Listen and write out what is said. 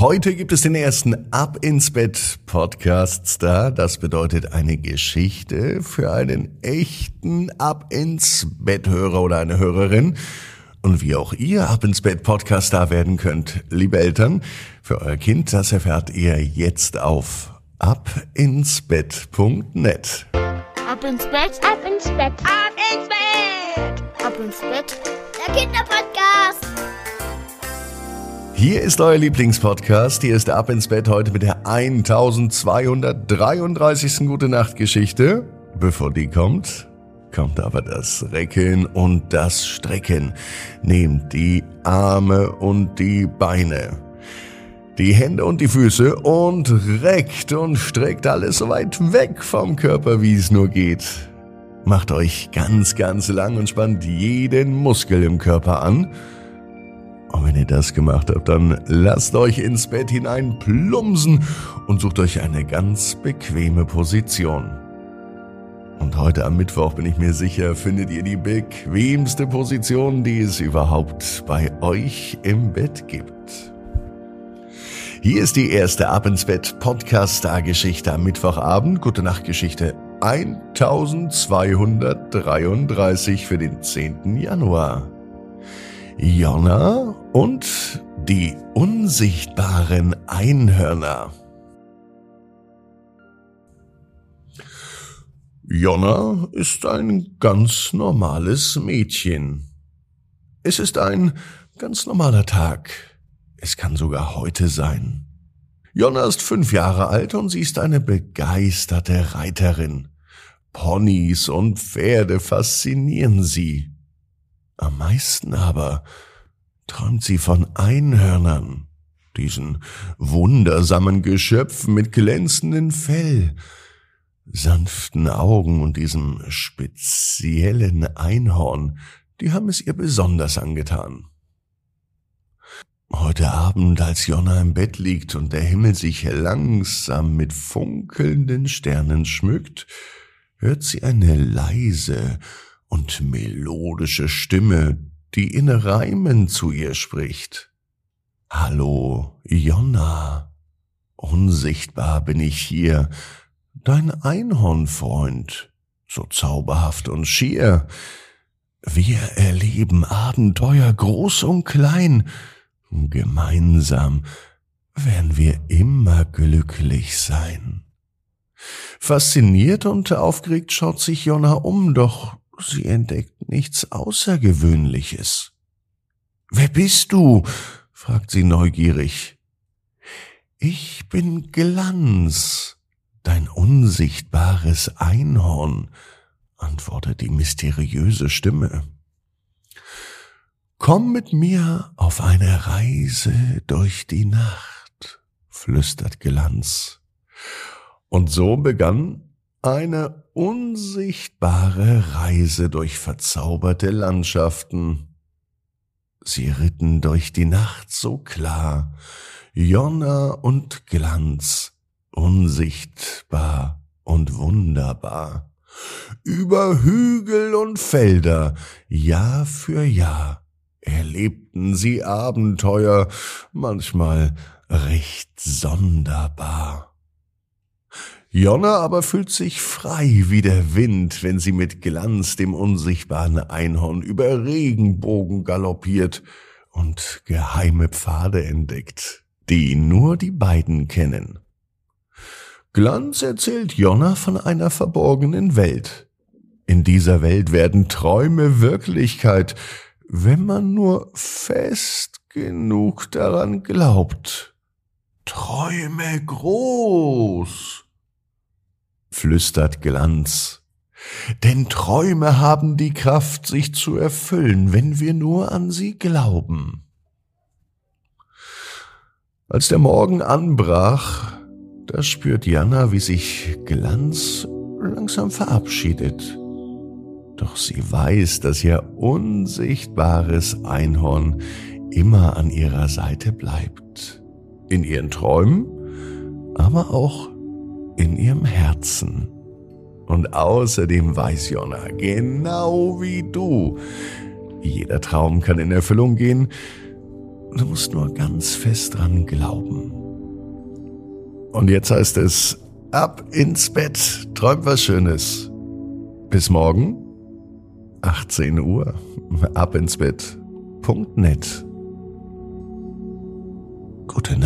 Heute gibt es den ersten Ab ins Bett Podcast Star. Das bedeutet eine Geschichte für einen echten Ab ins Bett Hörer oder eine Hörerin. Und wie auch ihr Ab ins Bett Podcast Star werden könnt, liebe Eltern, für euer Kind, das erfahrt ihr jetzt auf abinsbett.net. Ab ins Bett, ab ins Bett, ab ins Bett, ab ins Bett, der Kinderpodcast. Hier ist euer Lieblingspodcast. Hier ist Ab ins Bett heute mit der 1233. Gute Nacht Geschichte. Bevor die kommt, kommt aber das Recken und das Strecken. Nehmt die Arme und die Beine, die Hände und die Füße und reckt und streckt alles so weit weg vom Körper, wie es nur geht. Macht euch ganz, ganz lang und spannt jeden Muskel im Körper an. Und wenn ihr das gemacht habt, dann lasst euch ins Bett hinein plumsen und sucht euch eine ganz bequeme Position. Und heute am Mittwoch bin ich mir sicher, findet ihr die bequemste Position, die es überhaupt bei euch im Bett gibt. Hier ist die erste Ab ins Bett Podcast Star Geschichte am Mittwochabend. Gute Nacht Geschichte 1233 für den 10. Januar. Jonna und die unsichtbaren Einhörner. Jonna ist ein ganz normales Mädchen. Es ist ein ganz normaler Tag. Es kann sogar heute sein. Jonna ist fünf Jahre alt und sie ist eine begeisterte Reiterin. Ponys und Pferde faszinieren sie. Am meisten aber träumt sie von Einhörnern, diesen wundersamen Geschöpfen mit glänzendem Fell, sanften Augen und diesem speziellen Einhorn, die haben es ihr besonders angetan. Heute Abend, als Jonna im Bett liegt und der Himmel sich langsam mit funkelnden Sternen schmückt, hört sie eine leise und melodische Stimme, die in Reimen zu ihr spricht. Hallo, Jonna. Unsichtbar bin ich hier, dein Einhornfreund, so zauberhaft und schier. Wir erleben Abenteuer groß und klein, gemeinsam werden wir immer glücklich sein. Fasziniert und aufgeregt schaut sich Jonna um, doch sie entdeckt nichts Außergewöhnliches. Wer bist du? fragt sie neugierig. Ich bin Glanz, dein unsichtbares Einhorn, antwortet die mysteriöse Stimme. Komm mit mir auf eine Reise durch die Nacht, flüstert Glanz. Und so begann eine unsichtbare Reise durch verzauberte Landschaften. Sie ritten durch die Nacht so klar, Jonna und Glanz, unsichtbar und wunderbar. Über Hügel und Felder, Jahr für Jahr, erlebten sie Abenteuer, manchmal recht sonderbar. Jonna aber fühlt sich frei wie der Wind, wenn sie mit Glanz dem unsichtbaren Einhorn über Regenbogen galoppiert und geheime Pfade entdeckt, die nur die beiden kennen. Glanz erzählt Jonna von einer verborgenen Welt. In dieser Welt werden Träume Wirklichkeit, wenn man nur fest genug daran glaubt. Träume groß flüstert Glanz. Denn Träume haben die Kraft, sich zu erfüllen, wenn wir nur an sie glauben. Als der Morgen anbrach, da spürt Jana, wie sich Glanz langsam verabschiedet. Doch sie weiß, dass ihr unsichtbares Einhorn immer an ihrer Seite bleibt. In ihren Träumen, aber auch in ihrem Herzen. Und außerdem weiß Jonna, genau wie du, jeder Traum kann in Erfüllung gehen, Du musst nur ganz fest dran glauben. Und jetzt heißt es, ab ins Bett, träum was Schönes. Bis morgen, 18 Uhr, ab ins Bett. Punkt net. Gute